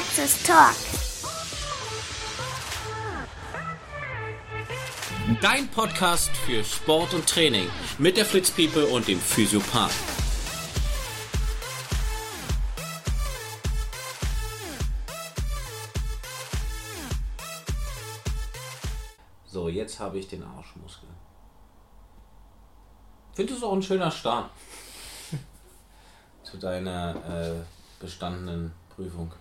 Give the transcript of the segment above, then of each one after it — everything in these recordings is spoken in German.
Praxis Talk. Dein Podcast für Sport und Training mit der Fritz People und dem Physiopath. So, jetzt habe ich den Arschmuskel. Findest du auch ein schöner Start zu deiner äh, bestandenen Prüfung?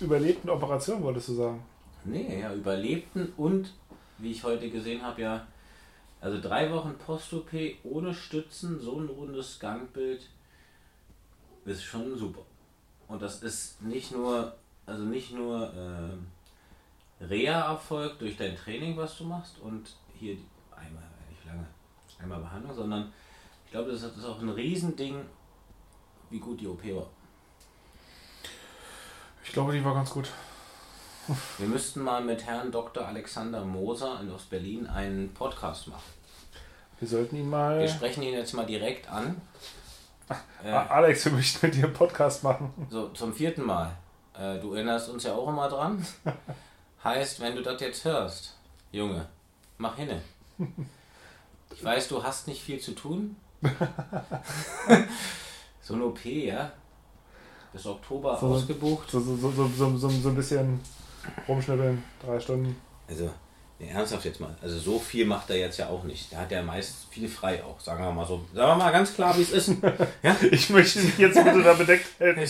Überlebten Operation, wolltest du sagen? Nee, ja, überlebten und, wie ich heute gesehen habe, ja, also drei Wochen Post-OP ohne Stützen, so ein rundes Gangbild ist schon super. Und das ist nicht nur, also nicht nur äh, Reha-Erfolg durch dein Training, was du machst und hier einmal, nicht lange, einmal Behandlung, sondern ich glaube, das ist auch ein Riesending, wie gut die OP war. Ich glaube, die war ganz gut. Wir müssten mal mit Herrn Dr. Alexander Moser aus Berlin einen Podcast machen. Wir sollten ihn mal. Wir sprechen ihn jetzt mal direkt an. Äh, Alex, wir möchten mit dir einen Podcast machen. So, zum vierten Mal. Äh, du erinnerst uns ja auch immer dran. heißt, wenn du das jetzt hörst, Junge, mach hinne. Ich weiß, du hast nicht viel zu tun. so ein OP, ja? Bis Oktober so, ausgebucht. So, so, so, so, so, so ein bisschen rumschnippeln, drei Stunden. Also, nee, ernsthaft jetzt mal. Also so viel macht er jetzt ja auch nicht. Der hat ja meist viel frei auch, sagen wir mal so. Sagen wir mal ganz klar, wie es ist. Ja? Ich möchte mich jetzt bitte da bedeckt halten.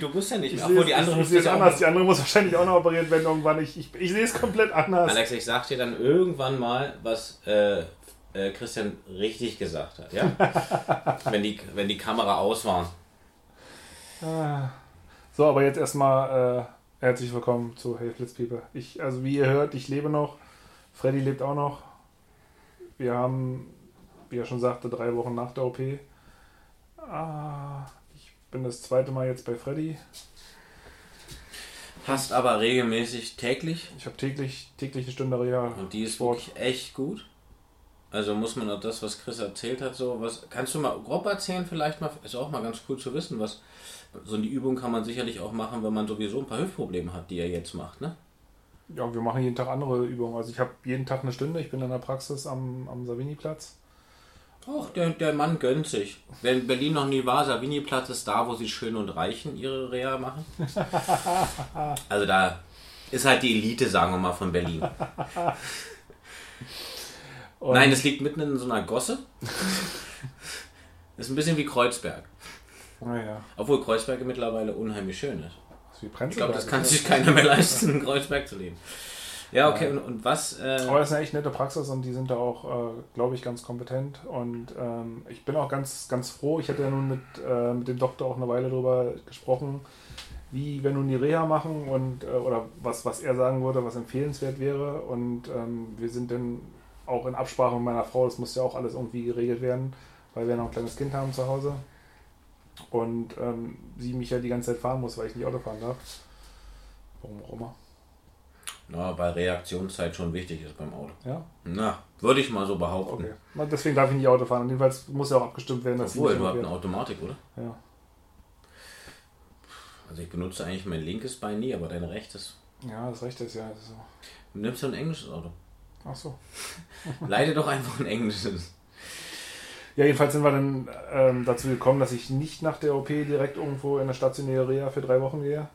du bist ja nicht Ich mehr. sehe Obwohl es, die andere ich sehe es ja auch anders. Die andere muss wahrscheinlich auch noch operiert werden irgendwann. Ich, ich, ich sehe es komplett anders. Alex, ich sag dir dann irgendwann mal, was äh, äh, Christian richtig gesagt hat, ja? wenn, die, wenn die Kamera aus war. Ah. So, aber jetzt erstmal äh, herzlich willkommen zu Hey Flitz People. Ich, also wie ihr hört, ich lebe noch. Freddy lebt auch noch. Wir haben, wie er schon sagte, drei Wochen nach der OP. Ah, ich bin das zweite Mal jetzt bei Freddy. Hast aber regelmäßig täglich Ich habe täglich, täglich eine Stunde Reha. und die ist Sport. wirklich echt gut. Also muss man auch das, was Chris erzählt hat, so was. Kannst du mal grob erzählen, vielleicht mal? Ist auch mal ganz cool zu wissen, was. So eine Übung kann man sicherlich auch machen, wenn man sowieso ein paar Hüftprobleme hat, die er jetzt macht, ne? Ja, wir machen jeden Tag andere Übungen. Also ich habe jeden Tag eine Stunde. Ich bin in der Praxis am, am Savini-Platz. Och, der, der Mann gönnt sich. Wer in Berlin noch nie war, Savini-Platz ist da, wo sie schön und reichen ihre Reha machen. Also da ist halt die Elite, sagen wir mal, von Berlin. Nein, es liegt mitten in so einer Gosse. Ist ein bisschen wie Kreuzberg. Naja, Obwohl Kreuzberg mittlerweile unheimlich schön ist. das ist wie Ich Prenzlberg. glaube, das kann sich keiner mehr leisten, in Kreuzberg zu leben. Ja, okay, und, und was? Äh, Aber das ist eine echt nette Praxis und die sind da auch, äh, glaube ich, ganz kompetent. Und ähm, ich bin auch ganz, ganz froh. Ich hatte ja nun mit, äh, mit dem Doktor auch eine Weile darüber gesprochen, wie wir nun die Reha machen und äh, oder was, was er sagen würde, was empfehlenswert wäre. Und ähm, wir sind dann auch in Absprache mit meiner Frau, das muss ja auch alles irgendwie geregelt werden, weil wir noch ein kleines Kind haben zu Hause. Und ähm, sie mich ja die ganze Zeit fahren muss, weil ich nicht Auto fahren darf. Warum auch immer. na, weil Reaktionszeit schon wichtig ist beim Auto. Ja, Na, würde ich mal so behaupten. okay. Deswegen darf ich nicht Auto fahren. Und jedenfalls muss ja auch abgestimmt werden, dass sie Obwohl, du hast eine. Automatik, oder? Ja. Also ich benutze eigentlich mein linkes Bein nie, aber dein rechtes. ja, das Recht ist ja so. Nimmst du ein englisches Auto? Ach so. Leite doch einfach ein englisches. Ja, jedenfalls sind wir dann ähm, dazu gekommen, dass ich nicht nach der OP direkt irgendwo in eine stationäre Reha für drei Wochen gehe.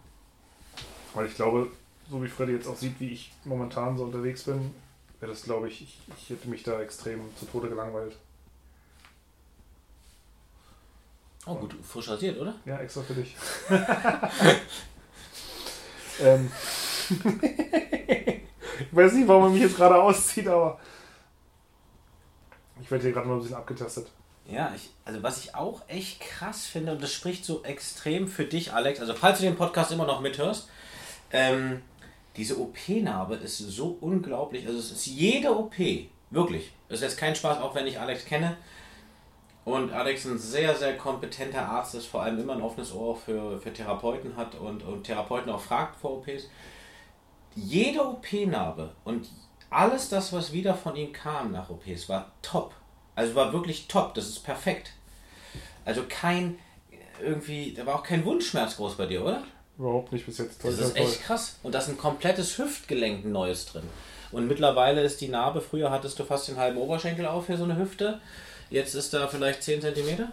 Weil ich glaube, so wie Freddy jetzt auch sieht, wie ich momentan so unterwegs bin, wäre das, glaube ich, ich, ich hätte mich da extrem zu Tode gelangweilt. Oh gut, frisch rasiert, oder? Ja, extra für dich. ähm. ich weiß nicht, warum er mich jetzt gerade auszieht, aber ich werde hier gerade mal ein bisschen abgetastet. Ja, ich, also was ich auch echt krass finde, und das spricht so extrem für dich, Alex, also falls du den Podcast immer noch mithörst, ähm, diese OP-Narbe ist so unglaublich, also es ist jede OP, wirklich, das ist kein Spaß, auch wenn ich Alex kenne, und Alex ein sehr, sehr kompetenter Arzt ist, vor allem immer ein offenes Ohr für, für Therapeuten hat und, und Therapeuten auch fragt vor OPs. Jede OP-Narbe und alles das, was wieder von ihm kam nach OPs, war top. Also war wirklich top, das ist perfekt. Also kein, irgendwie, da war auch kein Wundschmerz groß bei dir, oder? Überhaupt nicht bis jetzt. Das ist echt krass. Und da ist ein komplettes Hüftgelenk ein neues drin. Und mittlerweile ist die Narbe, früher hattest du fast den halben Oberschenkel auf für so eine Hüfte. Jetzt ist da vielleicht 10 cm?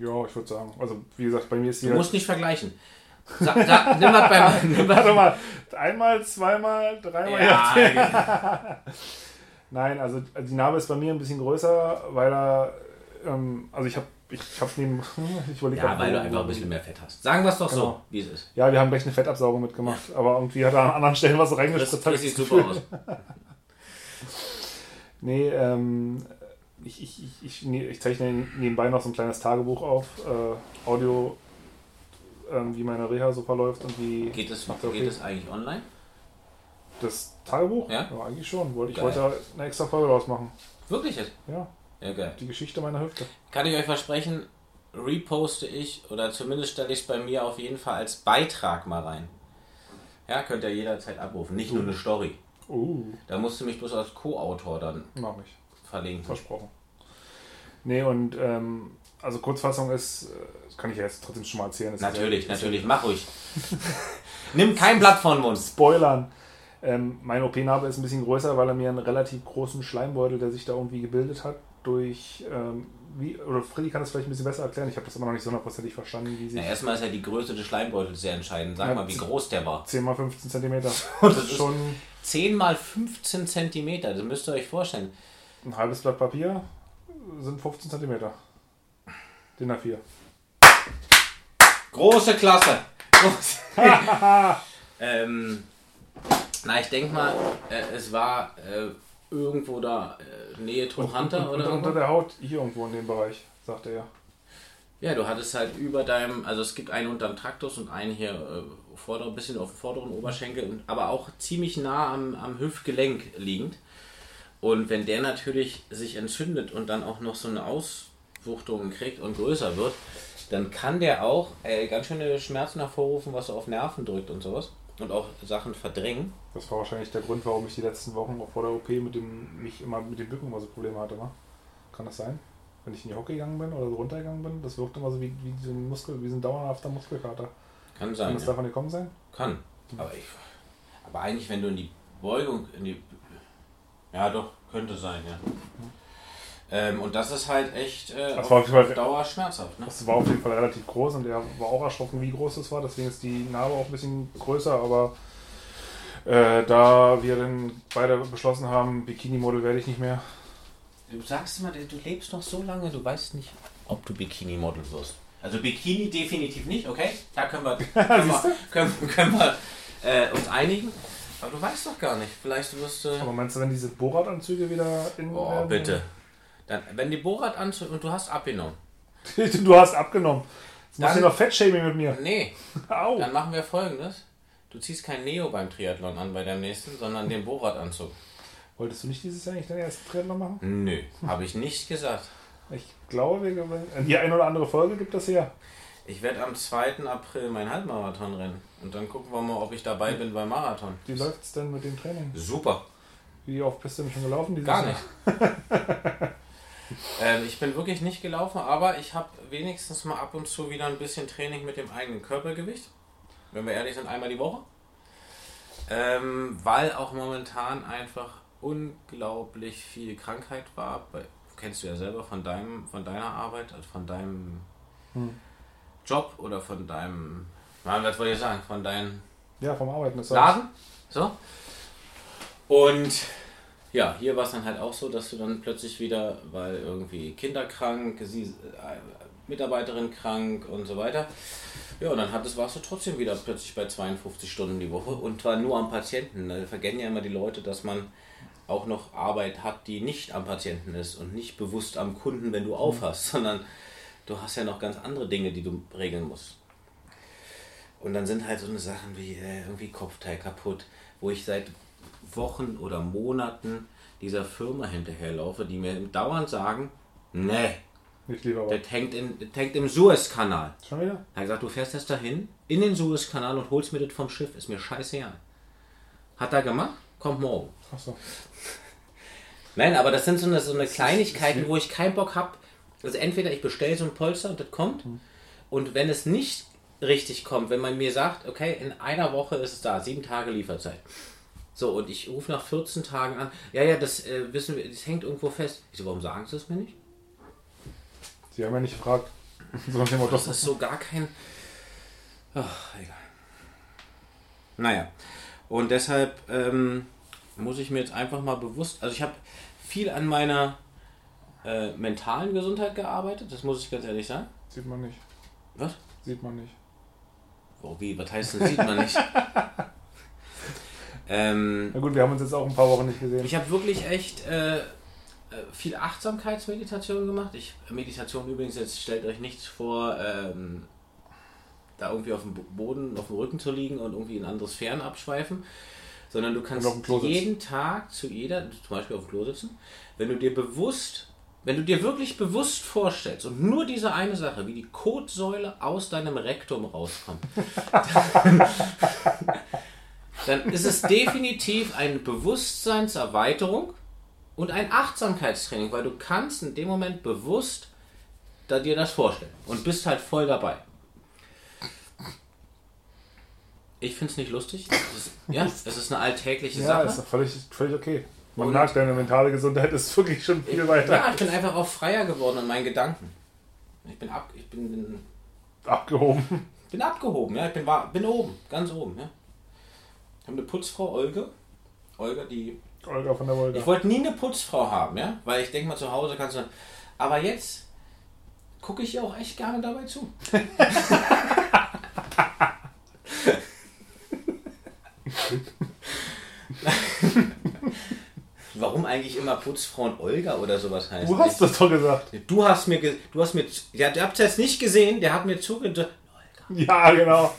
Ja, ich würde sagen. Also, wie gesagt, bei mir ist die. Du musst nicht vergleichen. Sag, sag, nimm mal beim. Nimm. Warte mal, einmal, zweimal, dreimal. Ja, Ja. Nein, also die Narbe ist bei mir ein bisschen größer, weil er. Ähm, also, ich habe ich hab's neben. Ich ja, weil du einfach ein bisschen mehr Fett hast. Sagen wir es doch so, Genau. wie es ist. Ja, wir haben gleich eine Fettabsaugung mitgemacht, aber irgendwie hat er an anderen Stellen was Das, reingespritzt. das ich sieht das super aus. Nee, ähm, ich, ich, ich, ich zeichne nebenbei noch so ein kleines Tagebuch auf, äh, Audio, ähm, wie meine Reha so verläuft und wie Geht es, Macht okay. geht es eigentlich online? das Tagebuch? Ja? eigentlich schon. Wollte ich heute eine extra Folge draus machen. Wirklich jetzt? Ja, Ja, geil. die Geschichte meiner Hüfte. Kann ich euch versprechen, reposte ich oder zumindest stelle ich es bei mir auf jeden Fall als Beitrag mal rein. Ja, könnt ihr jederzeit abrufen. Nicht nur eine Story. Uh, Da musst du mich bloß als Co-Autor dann mach ich. verlinken. Versprochen. Nee, und ähm, also Kurzfassung ist, äh, das kann ich ja jetzt trotzdem schon mal erzählen. Natürlich, ja, natürlich, mach ruhig. Nimm kein Blatt vor den Mund. Spoilern. Ähm, mein OP-Narbe ist ein bisschen größer, weil er mir einen relativ großen Schleimbeutel, der sich da irgendwie gebildet hat, durch, ähm, wie, oder Freddy kann das vielleicht ein bisschen besser erklären, ich habe das immer noch nicht so hundertprozentig verstanden, wie Ja, sich erstmal ist ja die Größe des Schleimbeutels sehr entscheidend. Sag Ja, mal, wie groß der war. 10 mal 15 Zentimeter. Das ist schon 10 mal 15 Zentimeter, das müsst ihr euch vorstellen. ein halbes Blatt Papier, sind 15 Zentimeter. DIN A4. Große Klasse. Große. ähm, na, ich denke mal, äh, es war äh, irgendwo da äh, Nähe Trunhunter und, oder unter irgendwo. der Haut hier irgendwo in dem Bereich, sagt er ja. Du hattest halt über deinem, also es gibt einen unter dem Traktus und einen hier äh, vorder, ein bisschen auf dem vorderen Oberschenkel, und, aber auch ziemlich nah am, am Hüftgelenk liegend. Und wenn der natürlich sich entzündet und dann auch noch so eine Auswuchtung kriegt und größer wird, dann kann der auch äh, ganz schöne Schmerzen hervorrufen, was so auf Nerven drückt und sowas. Und auch Sachen verdrängen. Das war wahrscheinlich der Grund, warum ich die letzten Wochen auch vor der OP mit dem, mich immer mit dem Bücken immer so Probleme hatte. Ne? Kann das sein? Wenn ich in die Hocke gegangen bin oder so runtergegangen bin, das wirkt immer so wie, wie so ein Muskel, wie so ein dauerhafter Muskelkater. Kann Kann sein. das Ja. davon gekommen sein? Kann. Aber, ich, aber eigentlich, wenn du in die Beugung, in die. Ja, doch, könnte sein, ja. Ähm, und das ist halt echt äh, Das auf, war auf jeden Fall- auf Dauer schmerzhaft. Ne? Das war auf jeden Fall relativ groß und er war auch erschrocken, wie groß das war. Deswegen ist die Narbe auch ein bisschen größer. Aber äh, da wir dann beide beschlossen haben, Bikini-Model werde ich nicht mehr. Du sagst immer, du lebst noch so lange, du weißt nicht, ob du Bikini-Model wirst. Also Bikini definitiv nicht, okay? Da können wir, können wir, können, können wir äh, uns einigen. Aber du weißt doch gar nicht. Vielleicht wirst du. Aber meinst du, wenn diese Bohrradanzüge wieder in. Oh, werden? bitte. Dann, wenn die Bohrrad anzieht und du hast abgenommen. du hast abgenommen. Jetzt machst du noch Fettshaming mit mir. Nee, Au. Dann machen wir folgendes. Du ziehst kein Neo beim Triathlon an bei deinem nächsten, sondern den Bohrradanzug. Wolltest du nicht dieses Jahr nicht deinen ersten Triathlon machen? Nö, habe ich nicht gesagt. Ich glaube. Die eine oder andere Folge gibt das her. Ich werde am 2. April mein Halbmarathon rennen. Und dann gucken wir mal, ob ich dabei bin beim Marathon. Wie läuft es denn mit dem Training? Super. Wie oft bist du denn schon gelaufen? Dieses Gar nicht. ähm, ich bin wirklich nicht gelaufen, aber ich habe wenigstens mal ab und zu wieder ein bisschen Training mit dem eigenen Körpergewicht. Wenn wir ehrlich sind, einmal die Woche. Ähm, weil auch momentan einfach unglaublich viel Krankheit war. Bei, kennst du ja selber von deinem, von deiner Arbeit, also von deinem Hm. Job oder von deinem, na, was wollte ich sagen, von deinem Ja, vom Arbeiten Laden. So. Und ja, hier war es dann halt auch so, dass du dann plötzlich wieder, weil irgendwie Kinder krank, sie, äh, Mitarbeiterin krank und so weiter. Ja, und dann hattest, warst du trotzdem wieder plötzlich bei 52 Stunden die Woche und zwar nur am Patienten. Da vergessen ja immer die Leute, dass man auch noch Arbeit hat, die nicht am Patienten ist und nicht bewusst am Kunden, wenn du aufhast, sondern du hast ja noch ganz andere Dinge, die du regeln musst. Und dann sind halt so eine Sachen wie äh, irgendwie Kopfteil kaputt, wo ich seit Wochen oder Monaten dieser Firma hinterherlaufe, die mir dauernd sagen, nee, das hängt, in, das hängt im Suezkanal. Schon wieder? Er hat gesagt, du fährst jetzt dahin, in den Suezkanal und holst mir das vom Schiff, ist mir scheißegal. Hat er gemacht? Kommt morgen. Achso. Nein, aber das sind so eine, so eine Kleinigkeiten, wo ich keinen Bock habe. Also entweder ich bestelle so ein Polster und das kommt, Und wenn es nicht richtig kommt, wenn man mir sagt, okay, in einer Woche ist es da, sieben Tage Lieferzeit. So, und ich rufe nach 14 Tagen an, ja, ja, das äh, wissen wir, das hängt irgendwo fest. Ich so, warum sagen sie es mir nicht? Sie haben ja nicht gefragt. So Motto. Das ist so gar kein. Ach, egal. Naja. Und deshalb ähm, muss ich mir jetzt einfach mal bewusst. Also, ich habe viel an meiner äh, mentalen Gesundheit gearbeitet, das muss ich ganz ehrlich sagen. Sieht man nicht. Was? Sieht man nicht. Oh, wie? Was heißt denn, sieht man nicht? ähm, Na gut, wir haben uns jetzt auch ein paar Wochen nicht gesehen. Ich habe wirklich echt äh, äh, viel Achtsamkeitsmeditation gemacht. Ich, Meditation übrigens, jetzt stellt euch nichts vor, ähm, da irgendwie auf dem Bo- Boden, auf dem Rücken zu liegen und irgendwie in andere Sphären abschweifen, sondern du kannst jeden Tag zu jeder, zum Beispiel auf dem Klo sitzen, wenn du dir bewusst, wenn du dir wirklich bewusst vorstellst und nur diese eine Sache, wie die Kotsäule aus deinem Rektum rauskommt, dann ist es definitiv eine Bewusstseinserweiterung und ein Achtsamkeitstraining, weil du kannst in dem Moment bewusst da dir das vorstellen und bist halt voll dabei. Ich finde es nicht lustig. Es ist, ja, es ist eine alltägliche ja, Sache. ist doch völlig, völlig okay. Man Und- merkt, deine mentale Gesundheit ist wirklich schon viel weiter Ja, ich bin einfach auch freier geworden in meinen Gedanken. Ich bin, ab, ich bin, bin, abgehoben. bin abgehoben, ja. Ich bin, bin oben, ganz oben, ja. Ich habe eine Putzfrau, Olga. Olga, die Olga von der Wolga. Ich wollte nie eine Putzfrau haben, ja, weil ich denke mal zu Hause kannst du. Aber jetzt gucke ich ihr auch echt gerne dabei zu. Warum eigentlich immer Putzfrauen Olga oder sowas heißt? Du hast das doch gesagt. Du hast mir, du hast mir, ja, ihr habt es jetzt nicht gesehen, der hat mir zugehört. Olga. Ja, genau.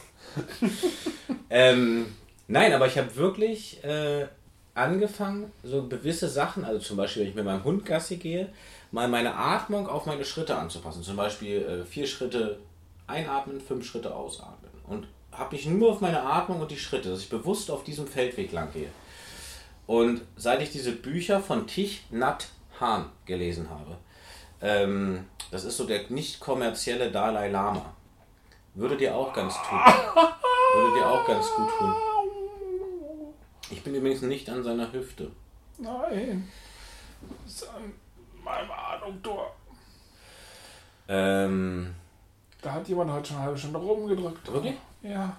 Ähm, nein, aber ich habe wirklich äh, angefangen, so gewisse Sachen, also zum Beispiel, wenn ich mit meinem Hund Gassi gehe, mal meine Atmung auf meine Schritte anzupassen. Zum Beispiel äh, vier Schritte einatmen, fünf Schritte ausatmen. Und habe mich nur auf meine Atmung und die Schritte, dass ich bewusst auf diesem Feldweg lang gehe. Und seit ich diese Bücher von Thich Nhat Hanh gelesen habe, ähm, das ist so der nicht kommerzielle Dalai Lama, würde dir auch ganz tun. Würde dir auch ganz gut tun. Ich bin übrigens nicht an seiner Hüfte. Nein. Das ist an meinem Ahnungtor. Ähm, Da hat jemand heute schon eine halbe Stunde rumgedrückt. Wirklich? Ja.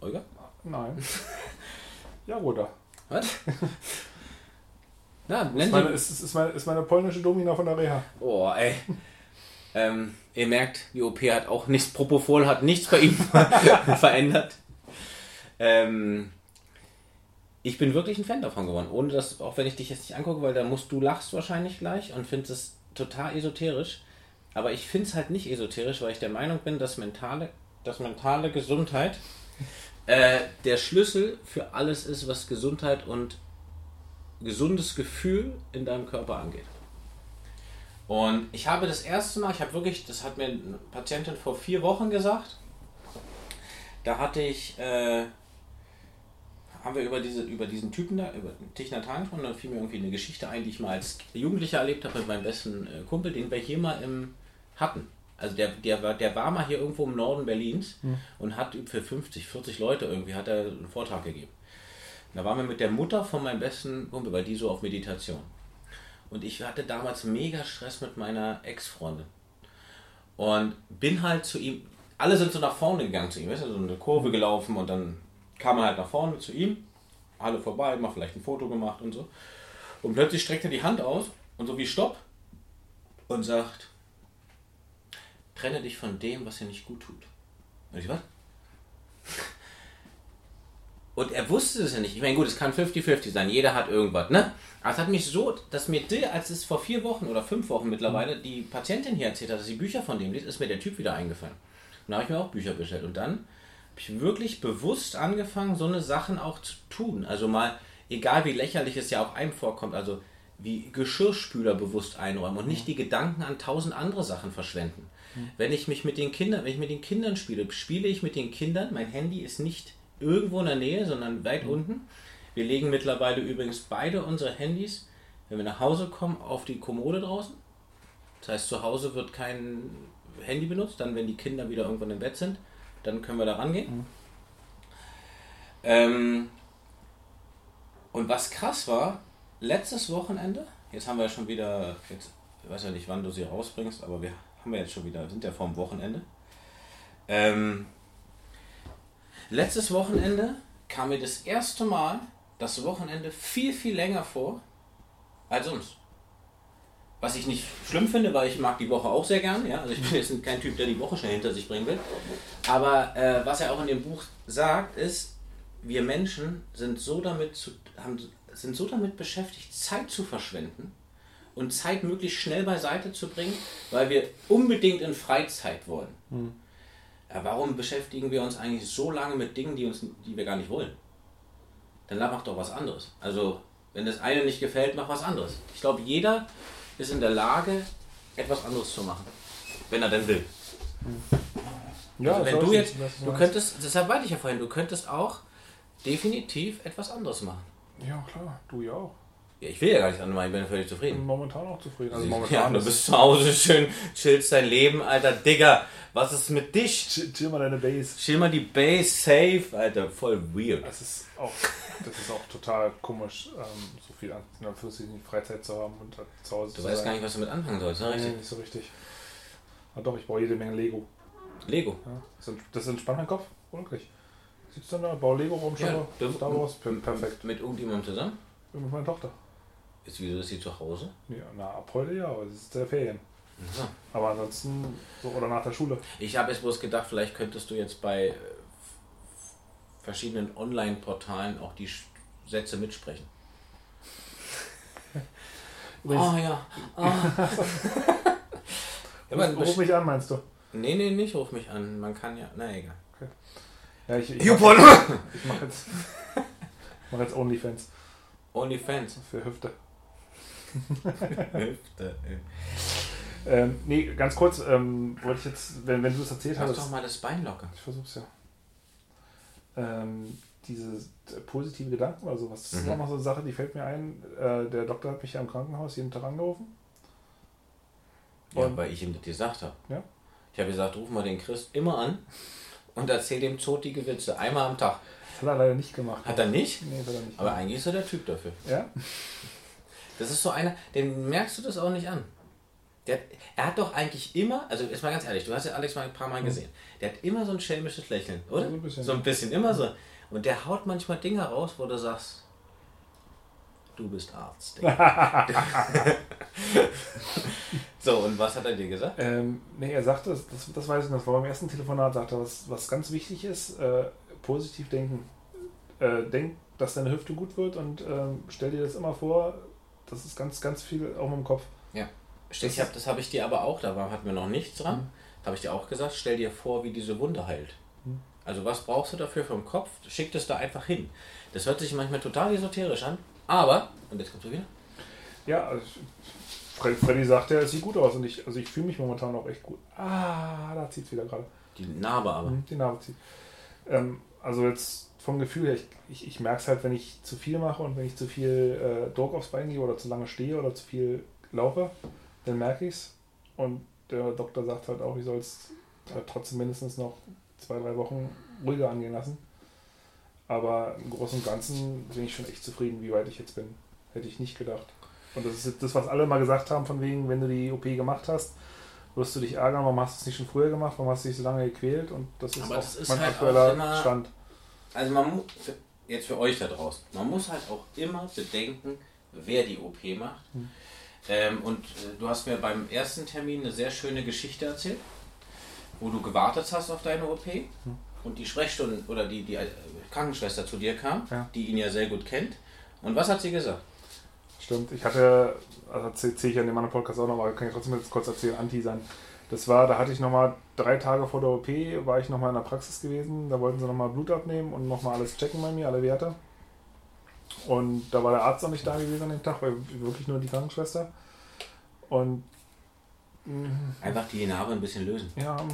Olga? Nein. ja, Bruder. Was? Na, Ist nenn meine, ist, ist, ist, meine, ist meine polnische Domina von der Reha. Oh, ey. Ähm, ihr merkt, die OP hat auch nichts, Propofol hat nichts bei ihm verändert. Ähm, ich bin wirklich ein Fan davon geworden. Ohne dass, auch wenn ich dich jetzt nicht angucke, weil da musst du lachst wahrscheinlich gleich und findest es total esoterisch. Aber ich finde es halt nicht esoterisch, weil ich der Meinung bin, dass mentale, dass mentale Gesundheit äh, der Schlüssel für alles ist, was Gesundheit und gesundes Gefühl in deinem Körper angeht. Und ich habe das erste Mal, ich habe wirklich, das hat mir eine Patientin vor vier Wochen gesagt, da hatte ich, äh, haben wir über, diese, über diesen Typen da, über Thich Nhat Hanh gesprochen, da fiel mir irgendwie eine Geschichte ein, die ich mal als Jugendlicher erlebt habe mit meinem besten äh, Kumpel, den wir hier mal im, hatten. Also der, der, war, der war mal hier irgendwo im Norden Berlins und hat für 50, 40 Leute irgendwie, hat er einen Vortrag gegeben. Da waren wir mit der Mutter von meinem besten Kumpel, weil die so auf Meditation. Und ich hatte damals mega Stress mit meiner Ex-Freundin. Und bin halt zu ihm, alle sind so nach vorne gegangen zu ihm, weißt du, so eine Kurve gelaufen und dann kam er halt nach vorne zu ihm, alle vorbei, mal vielleicht ein Foto gemacht und so. Und plötzlich streckt er die Hand aus und so wie Stopp und sagt, trenne dich von dem, was dir nicht gut tut. Und ich, was? Und er wusste es ja nicht. Ich meine, gut, es kann 50-50 sein. Jeder hat irgendwas, ne? Aber es hat mich so, dass mir, die, als es vor vier Wochen oder fünf Wochen mittlerweile die Patientin hier erzählt hat, dass sie Bücher von dem liest, ist mir der Typ wieder eingefallen. Und da habe ich mir auch Bücher bestellt. Und dann ich wirklich bewusst angefangen, so eine Sachen auch zu tun. Also mal, egal wie lächerlich es ja auch einem vorkommt, also wie Geschirrspüler bewusst einräumen und nicht die Gedanken an tausend andere Sachen verschwenden. Wenn ich mich mit den Kindern, wenn ich mit den Kindern spiele, spiele ich mit den Kindern, mein Handy ist nicht irgendwo in der Nähe, sondern weit unten. Wir legen mittlerweile übrigens beide unsere Handys, wenn wir nach Hause kommen, auf die Kommode draußen. Das heißt, zu Hause wird kein Handy benutzt, dann wenn die Kinder wieder irgendwann im Bett sind, dann können wir da rangehen. Mhm. Ähm, und was krass war, letztes Wochenende, jetzt haben wir ja schon wieder, jetzt, ich weiß ja nicht, wann du sie rausbringst, aber wir haben wir jetzt schon wieder, sind ja vorm Wochenende. Ähm, letztes Wochenende kam mir das erste Mal das Wochenende viel, viel länger vor als sonst. Was ich nicht schlimm finde, weil ich mag die Woche auch sehr gern. Ja? Also ich bin jetzt kein Typ, der die Woche schnell hinter sich bringen will. Aber äh, was er auch in dem Buch sagt, ist, wir Menschen sind so damit, zu, haben, sind so damit beschäftigt, Zeit zu verschwenden und Zeit möglichst schnell beiseite zu bringen, weil wir unbedingt in Freizeit wollen. Hm. Ja, warum beschäftigen wir uns eigentlich so lange mit Dingen, die, uns, die wir gar nicht wollen? Dann mach doch was anderes. Also, wenn das eine nicht gefällt, mach was anderes. Ich glaube, jeder ist in der Lage, etwas anderes zu machen, wenn er denn will. Ja, also wenn das du jetzt, du könntest, deshalb meinte ich ja vorhin, du könntest auch definitiv etwas anderes machen. Ja, klar, du ja auch. Ja, ich will ja gar nichts anderes machen, ich bin völlig bin zufrieden. momentan auch zufrieden. Also ja, momentan du ist- bist zu Hause schön, chillst dein Leben, Alter, Digga. Was ist mit dich? Chill, chill mal deine Base. Chill mal die Base safe, Alter, voll weird. Das ist auch, das ist auch total komisch, ähm, so viel an Freizeit zu haben und halt zu Hause Du zu weißt sein. gar nicht, was du mit anfangen sollst, ne? Nee, Richtig. nicht so richtig. Ah, doch, ich baue jede Menge Lego. Lego. Ja. Das, ent- das entspannt meinen Kopf, wirklich. Sitzt dann da, baue Lego rum, Ja, schon du- Star Wars, per perfekt. Mit irgendjemandem zusammen? Mit meiner Tochter. Ist, wieso ist sie zu Hause? Ja, na, ab heute ja, aber es ist der Ferien. Ja. Aber ansonsten, so oder nach der Schule. Ich habe jetzt bloß gedacht, vielleicht könntest du jetzt bei äh, verschiedenen Online-Portalen auch die Sätze mitsprechen. Oh ja. Ah. ja man, ruf mich an, meinst du? nee, nee, nicht ruf mich an. Man kann ja. Na egal. Ja, ich, ich, ich mache jetzt, ich mach jetzt Onlyfans OnlyFans. für Hüfte. Hüfte. Ähm, nee, ganz kurz, ähm, wollte ich jetzt, wenn, wenn du es erzählt Lass hast, doch mal das Bein locker. ich versuch's ja. Ähm, diese äh, positive Gedanken oder sowas, das ist Mhm. auch noch so eine Sache, die fällt mir ein. Äh, der Doktor hat mich ja im Krankenhaus jeden Tag angerufen. Ja, Und- weil ich ihm das gesagt habe. Ja. Ich habe gesagt, ruf mal den Chris immer an und erzähl dem zotige Witze. Einmal am Tag. Das hat er leider nicht gemacht. Hat er nicht? Nee, hat er nicht. Aber eigentlich ist er der Typ dafür. ja? Das ist so einer, den merkst du das auch nicht an. Der, er hat doch eigentlich immer, also jetzt mal ganz ehrlich, du hast ja Alex mal ein paar Mal gesehen. Der hat immer so ein schelmisches Lächeln, oder? So ein bisschen. So ein bisschen, immer so. Und der haut manchmal Dinge raus, wo du sagst, du bist Arzt. So, und was hat er dir gesagt? Ähm, nee, er sagte, das, das, weiß ich noch, war beim ersten Telefonat, sagte er, was, was ganz wichtig ist, äh, positiv denken. Äh, denk, dass deine Hüfte gut wird und ähm, stell dir das immer vor, das ist ganz, ganz viel auch im Kopf. Stell, ich hab, das habe ich dir aber auch, da war, hatten wir noch nichts dran. Mhm. Habe ich dir auch gesagt, stell dir vor, wie diese Wunde heilt. Mhm. Also was brauchst du dafür vom Kopf? Schick das da einfach hin. Das hört sich manchmal total esoterisch an, aber, und jetzt kommst du wieder, Ja, also Fred, Freddy sagt ja, es sieht gut aus und ich, also ich fühle mich momentan auch echt gut. Ah, da zieht es wieder gerade. die Narbe aber. Mhm, Die Narbe zieht. Ähm, also jetzt vom Gefühl her, ich, ich, ich merke es halt, wenn ich zu viel mache und wenn ich zu viel äh, Druck aufs Bein gebe oder zu lange stehe oder zu viel laufe, dann merke ich es. Und der Doktor sagt halt auch, ich soll es halt trotzdem mindestens noch zwei, drei Wochen ruhiger angehen lassen. Aber im Großen und Ganzen bin ich schon echt zufrieden, wie weit ich jetzt bin. Hätte ich nicht gedacht. Und das ist das, was alle mal gesagt haben, von wegen, wenn du die OP gemacht hast, wirst du dich ärgern, warum hast du es nicht schon früher gemacht, warum hast du dich so lange gequält und das ist Aber auch das ist mein halt aktueller Stand. Also man muss, jetzt für euch da draußen, man muss halt auch immer bedenken, wer die OP macht. Hm. Ähm, und äh, du hast mir beim ersten Termin eine sehr schöne Geschichte erzählt, wo du gewartet hast auf deine OP Hm. und die Sprechstunde oder die, die äh, Krankenschwester zu dir kam, Ja. die ihn ja sehr gut kennt. Und was hat sie gesagt? Stimmt, ich hatte, also erzähle ich ja in dem anderen Podcast auch noch, aber kann ich trotzdem jetzt kurz erzählen, anteasern. Das war, da hatte ich nochmal drei Tage vor der OP, war ich nochmal in der Praxis gewesen, da wollten sie nochmal Blut abnehmen und nochmal alles checken bei mir, alle Werte. Und da war der Arzt noch nicht da gewesen an dem Tag, weil wirklich nur die Krankenschwester. Und mh, Einfach die Narbe ein bisschen lösen. ja, mh,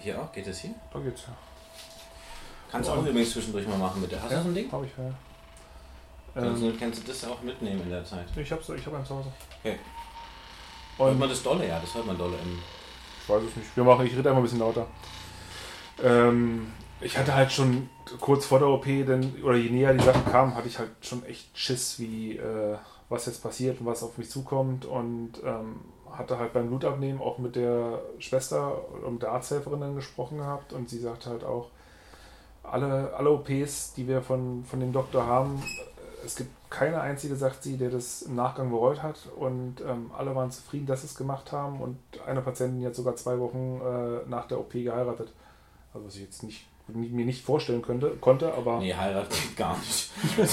Hier auch, geht das hier? da geht's ja. Kannst du auch übrigens zwischendurch mal machen bitte. Hast du so ein Ding? Hab ich ja. Sonst Ähm, kannst du das auch mitnehmen in der Zeit. ich hab's, ich hab eins zu Hause. Und hört man das dolle? Ja, das hört man dolle. ich weiß es nicht. Wir machen, ich rede einfach ein bisschen lauter. Ähm, ich hatte halt schon kurz vor der OP, denn, oder je näher die Sachen kamen, hatte ich halt schon echt Schiss, wie äh, was jetzt passiert und was auf mich zukommt. Und ähm, hatte halt beim Blutabnehmen auch mit der Schwester und der Arzthelferin dann gesprochen gehabt und sie sagte halt auch, alle, alle OPs, die wir von, von dem Doktor haben, es gibt keine einzige, sagt sie, der das im Nachgang bereut hat und ähm, alle waren zufrieden, dass sie es gemacht haben und eine Patientin hat sogar zwei Wochen äh, nach der OP geheiratet. Also was ich jetzt nicht, mir nicht vorstellen könnte, konnte, aber... Nee, heiratet gar nicht.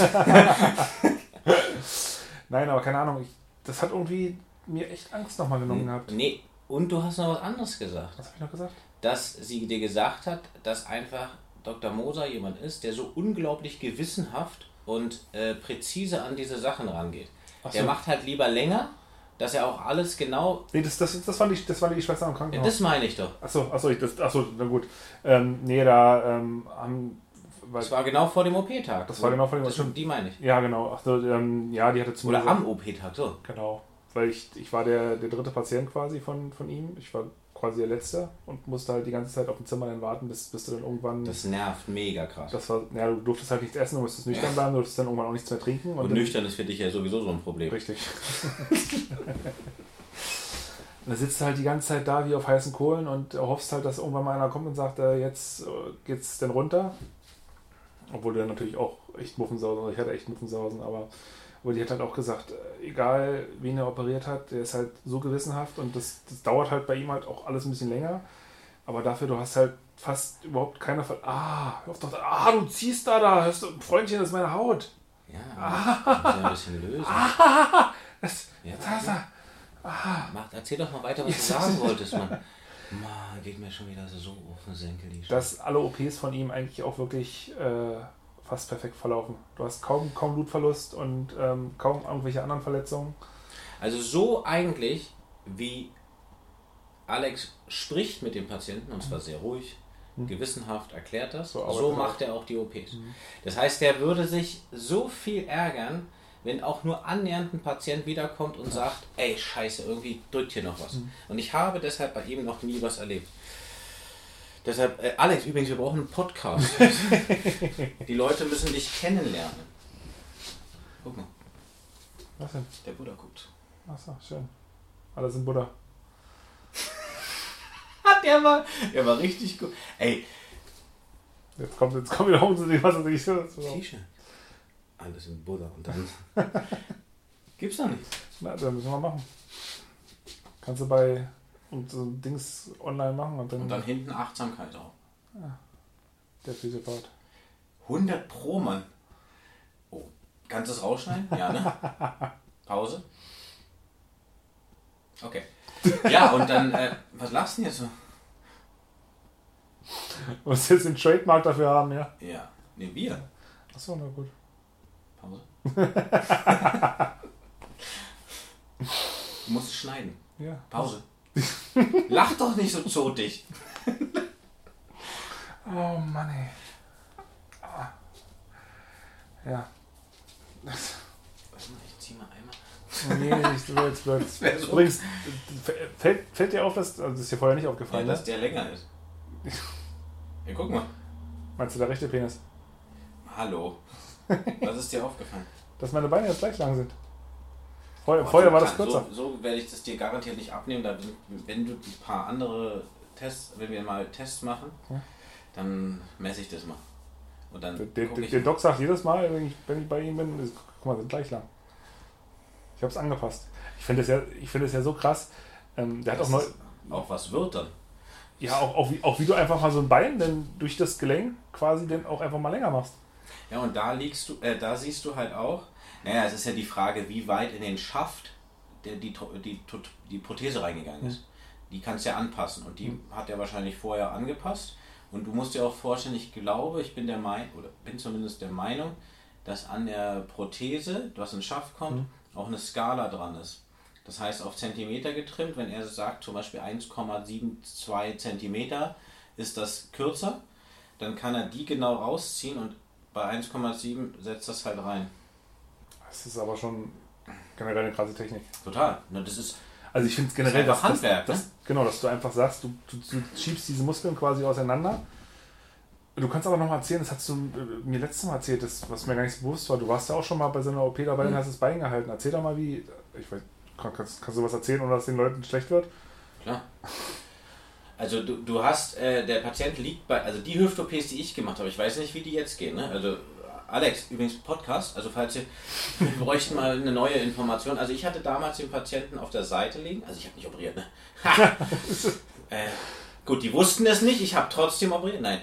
Nein, aber keine Ahnung, ich, das hat irgendwie mir echt Angst nochmal genommen gehabt. Nee, und du hast noch was anderes gesagt. Was habe ich noch gesagt? Dass sie dir gesagt hat, dass einfach Dr. Moser jemand ist, der so unglaublich gewissenhaft und äh, präzise an diese Sachen rangeht. So. Der macht halt lieber länger, dass er auch alles genau. Nee, das, das, das, fand, ich, das fand die Schwester am Krankenhaus. Ja, das meine ich doch. Achso, achso, ich, das, achso na gut. Ähm, nee, da ähm, haben. Das war genau vor dem OP-Tag. Das war genau vor dem OP-Tag. Die meine ich. Ja, genau. Ach so, ähm, ja, die hatte zum Oder am OP-Tag, so. Genau. Weil ich, ich war der, der dritte Patient quasi von, von ihm. Ich war quasi der Letzte und musste halt die ganze Zeit auf dem Zimmer dann warten, bis, bis du dann irgendwann. Das nervt mega krass. Das war, ja, du durftest halt nichts essen, du musstest nüchtern bleiben, du durftest dann irgendwann auch nichts mehr trinken. Und, und nüchtern ist für dich ja sowieso so ein Problem. Richtig. Und da sitzt du halt die ganze Zeit da wie auf heißen Kohlen und hoffst halt, dass irgendwann mal einer kommt und sagt, äh, jetzt äh, geht's denn runter. Obwohl du dann natürlich auch echt Muffensausen, ich hatte echt Muffensausen, aber aber die hat halt auch gesagt, äh, egal wen er operiert hat, der ist halt so gewissenhaft und das, das dauert halt bei ihm halt auch alles ein bisschen länger. Aber dafür, du hast halt fast überhaupt keiner von, ah, doch, ah, du ziehst da, da, hörst du, Freundchen, das ist meine Haut. Ja, ah, ein bisschen lösen. Ah, das, ja, das, das, ah. Mach, erzähl doch mal weiter, was du sagen wolltest, Mann. Man, geht mir schon wieder so auf den Senkel. Dass alle OPs von ihm eigentlich auch wirklich äh, fast perfekt verlaufen. Du hast kaum, kaum Blutverlust und ähm, kaum irgendwelche anderen Verletzungen. Also so eigentlich, wie Alex spricht mit dem Patienten, und zwar mhm. sehr ruhig, mhm. gewissenhaft erklärt das, so, so macht er auch die OPs. Mhm. Das heißt, der würde sich so viel ärgern, wenn auch nur annähernd ein Patient wiederkommt und sagt, ey, scheiße, irgendwie drückt hier noch was. Mhm. Und ich habe deshalb bei ihm noch nie was erlebt. Deshalb, äh, Alex, übrigens, wir brauchen einen Podcast. Die Leute müssen dich kennenlernen. Guck mal. Was denn? Der Buddha guckt. Achso, schön. Alle sind Buddha. der war, der war richtig gut. Ey. Jetzt kommt, jetzt kommt wieder zu dem, was er sich so. T-Shirt. Alles in Buddha. Und dann. Gibt's doch nicht. Na, dann müssen wir machen. Kannst du bei und so Dings online machen und dann. Und dann hinten Achtsamkeit auch. Ja, der Physiotherapeut. 100 Pro, Mann. Oh, kannst du es rausschneiden? Ja, ne? Pause. Okay. Ja, und dann, äh, was lachst du denn jetzt so? Was jetzt den Trademark dafür haben, ja? Ja. Ne, wir. Achso, na gut. Pause. du musst es schneiden. Ja. Pause. Lach doch nicht so zotig. oh Mann, ey. Ah. Ja. Ich zieh mal einmal. Nee, ich will jetzt wird. So Übrigens, fällt, fällt dir auf, dass. Also das ist dir vorher nicht aufgefallen, ja, dass ne? der länger ist. Ja, guck mal. Meinst du der rechte Penis? Hallo. Was ist dir aufgefallen? Dass meine Beine jetzt gleich lang sind. Vorher, vorher war das kürzer. So, so, werde ich das dir garantiert nicht abnehmen. Da, wenn du ein paar andere Tests, wenn wir mal Tests machen, ja. dann messe ich das mal. Und dann der, der, der Doc sagt jedes Mal, wenn ich, wenn ich bei ihm bin, ist, guck mal, sind gleich lang. Ich habe es angepasst. Ich finde es ja, find ja so krass. Ähm, der das hat auch neu. Auch was wird dann. Ja, auch, auch, wie, auch wie du einfach mal so ein Bein denn durch das Gelenk quasi dann auch einfach mal länger machst. Ja, und da liegst du, äh, da siehst du halt auch, naja, es ist ja die Frage, wie weit in den Schaft der, die, die, die Prothese reingegangen ist. Die kannst du ja anpassen und die mhm. hat er wahrscheinlich vorher angepasst. Und du musst dir auch vorstellen, ich glaube, ich bin der Meinung, oder bin zumindest der Meinung, dass an der Prothese, was in Schaft kommt, mhm. auch eine Skala dran ist. Das heißt, auf Zentimeter getrimmt, wenn er sagt zum Beispiel 1,72 Zentimeter ist das kürzer, dann kann er die genau rausziehen und bei 1,7 setzt das halt rein. Das ist aber schon generell eine krasse Technik. Total. Ne, das ist Also ich finde es generell, Das Handwerk, dass, dass, genau, dass du einfach sagst, du, du, du schiebst diese Muskeln quasi auseinander. Du kannst aber noch mal erzählen, das hast du äh, mir letztes Mal erzählt, das, was mir gar nicht so bewusst war. Du warst ja auch schon mal bei so einer OP dabei und Mhm. hast das Bein gehalten. Erzähl doch mal, wie. Ich weiß, kann- kannst, kannst du was erzählen, ohne dass den Leuten schlecht wird? Klar. Also du, du hast, äh, der Patient liegt bei, also die Hüft-OPs, die ich gemacht habe, ich weiß nicht, wie die jetzt gehen. Ne? Also Alex, übrigens Podcast, also falls ihr, wir bräuchten mal eine neue Information. Also ich hatte damals den Patienten auf der Seite liegen, also ich habe nicht operiert, ne? Äh, gut, die wussten es nicht, ich habe trotzdem operiert, nein.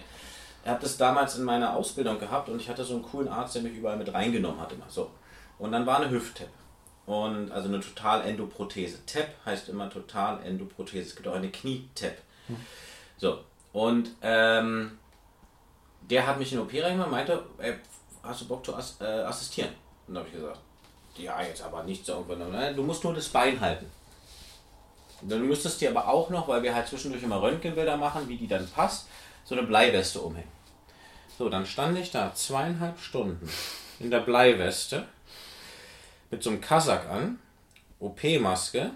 Er hat das damals in meiner Ausbildung gehabt und ich hatte so einen coolen Arzt, der mich überall mit reingenommen hat immer. So. Und dann war eine Hüft-Tap. Und also eine Total-Endoprothese. TEP heißt immer Total-Endoprothese. Es gibt auch eine Knie-Tap. So. Und ähm, der hat mich in OP reingemacht meinte, ey, hast du Bock zu ass äh, assistieren? Und da habe ich gesagt, ja, jetzt aber nicht so irgendwann. Nein, Du musst nur das Bein halten. Und dann müsstest du dir aber auch noch, weil wir halt zwischendurch immer Röntgenbilder machen, wie die dann passt, so eine Bleiweste umhängen. So, dann stand ich da zweieinhalb Stunden in der Bleiweste mit so einem Kasach an, OP-Maske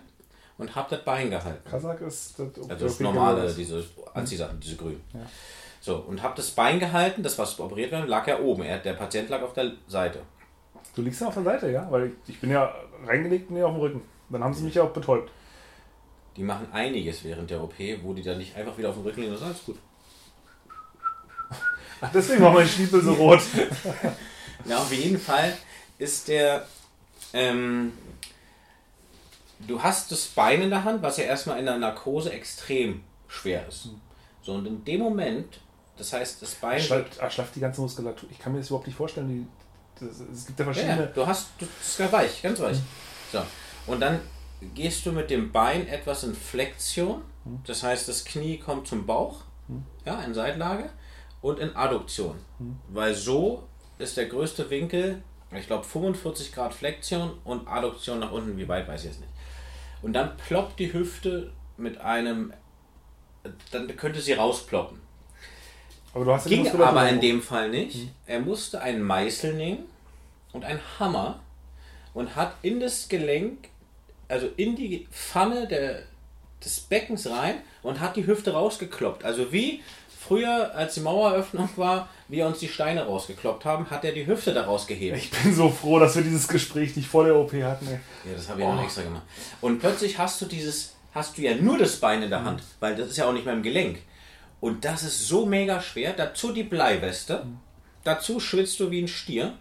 und hab das Bein gehalten. Kasach ist das. Also das normale, diese Anziehsachen, diese grünen. Ja. So, und hab das Bein gehalten, das was operiert wurde, lag ja oben. Er, der Patient lag auf der Seite. Du liegst ja auf der Seite, ja? Weil ich, ich bin ja reingelegt und nee, auf dem Rücken. Dann haben sie mich ja auch betäubt. Die machen einiges während der OP, wo die dann nicht einfach wieder auf dem Rücken liegen und sagen, alles gut. Ach, deswegen war mein Stiefel so rot. Na, auf jeden Fall ist der. Ähm, du hast das Bein in der Hand, was ja erstmal in der Narkose extrem schwer ist. So, und in dem Moment, das heißt, das Bein. Erschlafft, erschlafft die ganze Muskulatur. Ich kann mir das überhaupt nicht vorstellen. Die, das, es gibt ja Ja, verschiedene. ja, du hast, du, das ist ganz weich, ganz weich. So, und dann gehst du mit dem Bein etwas in Flexion, das heißt, das Knie kommt zum Bauch, ja, in Seitenlage und in Adduktion, weil so ist der größte Winkel, ich glaube 45 Grad Flexion und Adduktion nach unten, wie weit weiß ich jetzt nicht. Und dann ploppt die Hüfte mit einem, dann könnte sie rausploppen. Aber du hast Ging aber in auch. dem Fall nicht. Er musste einen Meißel nehmen und einen Hammer und hat in das Gelenk, also in die Pfanne der, des Beckens rein und hat die Hüfte rausgekloppt. Also wie früher, als die Maueröffnung war, wir uns die Steine rausgekloppt haben, hat er die Hüfte daraus gehebelt. Ich bin so froh, dass wir dieses Gespräch nicht vor der OP hatten. Ey. Ja, das habe ich noch extra gemacht. Und plötzlich hast du dieses, hast du ja nur das Bein in der Hand, weil das ist ja auch nicht mehr im Gelenk. Und das ist so mega schwer. Dazu die Bleiweste. Dazu schwitzt du wie ein Stier.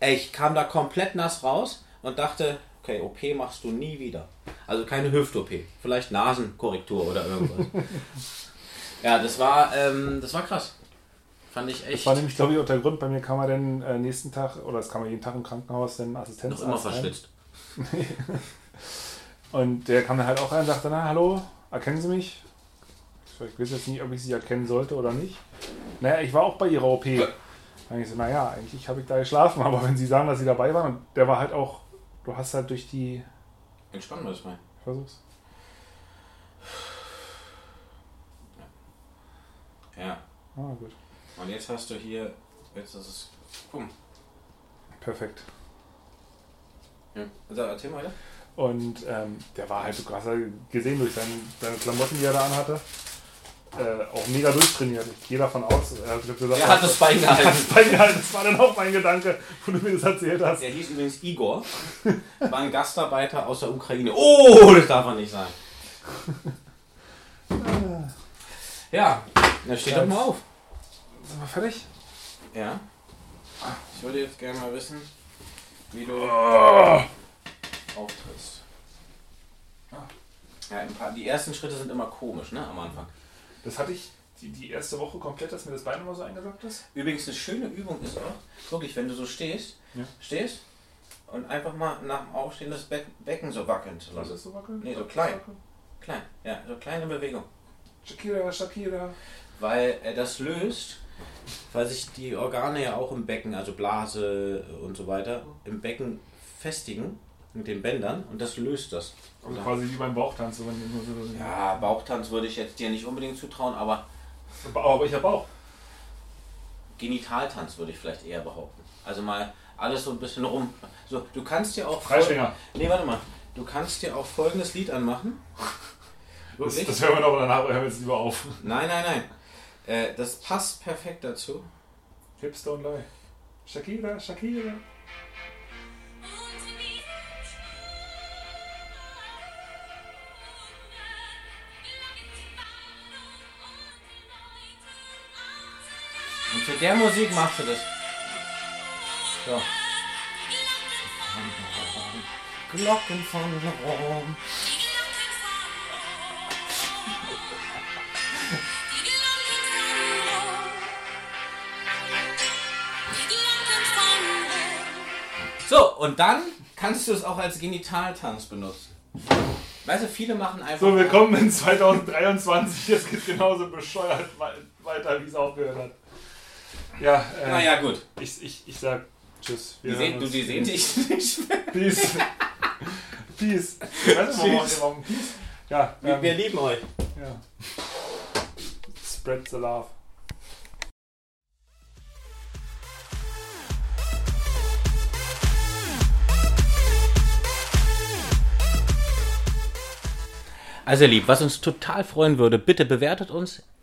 Ey, Ich kam da komplett nass raus und dachte, okay, OP machst du nie wieder. Also keine Hüft-OP. Vielleicht Nasenkorrektur oder irgendwas. ja, das war, ähm, das war krass. Fand ich echt Das war nämlich, glaube ich, auch der Grund. Bei mir kam er dann äh, nächsten Tag, oder es kam er jeden Tag im Krankenhaus, dann Assistenz. noch immer verschwitzt. Und der kam dann halt auch rein und sagte, na hallo, erkennen Sie mich? Ich weiß jetzt nicht, ob ich Sie erkennen sollte oder nicht. Naja, ich war auch bei Ihrer OP. Dann ich so, naja, eigentlich habe ich da geschlafen, aber wenn Sie sagen, dass Sie dabei waren, und der war halt auch, du hast halt durch die, Entspannen wir das mal. versuch's. Ja. Ah, gut. Und jetzt hast du hier, jetzt ist es, mal. Perfekt. Ja. Also, erzähl mal, ja? Und ähm, der war halt, du hast ja gesehen durch seine, seine Klamotten, die er da anhatte, äh, auch mega durchtrainiert. Ich gehe davon aus, er hat gesagt, Er hat das Bein er hat gehalten. das Bein gehalten. Das war dann auch mein Gedanke, wo du mir das erzählt hast. Der hieß übrigens Igor, war ein Gastarbeiter aus der Ukraine. Oh, das darf man nicht sagen. Ja, dann steht doch mal auf. Sind wir fertig? Ja. Ich würde jetzt gerne mal wissen, wie du auftrittst. Ja, ein paar, die ersten Schritte sind immer komisch, ne, am Anfang. Das hatte ich die, die erste Woche komplett, dass mir das Bein immer so eingesackt ist. Übrigens, eine schöne Übung ist auch, wirklich, wenn du so stehst, Ja. stehst und einfach mal nach dem Aufstehen das Becken, Becken so wackeln zu Was lassen. ist so wackeln? Nee, so klein. Klein, ja, so kleine Bewegung. Shakira, Shakira. Weil er das löst, weil sich die Organe ja auch im Becken, also Blase und so weiter, im Becken festigen mit den Bändern und das löst das. Also quasi wie beim Bauchtanz. Ja, Bauchtanz würde ich jetzt dir nicht unbedingt zutrauen, aber Aber ich habe auch. Genitaltanz würde ich vielleicht eher behaupten. Also mal alles so ein bisschen rum. So, du kannst ja auch. Freischwinger. Nee, warte mal. Du kannst dir auch folgendes Lied anmachen. Das, das hören wir noch danach, hören wir jetzt lieber auf. Nein, nein, nein. Äh, das passt perfekt dazu. Hips don't lie. Shakira, Shakira. Zu der Musik machst du das. So. Glocken von Rom. So, und dann kannst du es auch als Genitaltanz benutzen. Weißt du, viele machen einfach. So, willkommen in 2023. Es geht genauso bescheuert weiter, wie es aufgehört hat. Ja, äh, naja, gut. Ich, ich, ich sag Tschüss. Wir die sehen, du, die sehen dich nicht. Peace. Peace. Weißt du, warum, Peace? Ja, wir, ähm, wir lieben euch. Ja. Spread the love. Also ihr Lieb, was uns total freuen würde, bitte bewertet uns,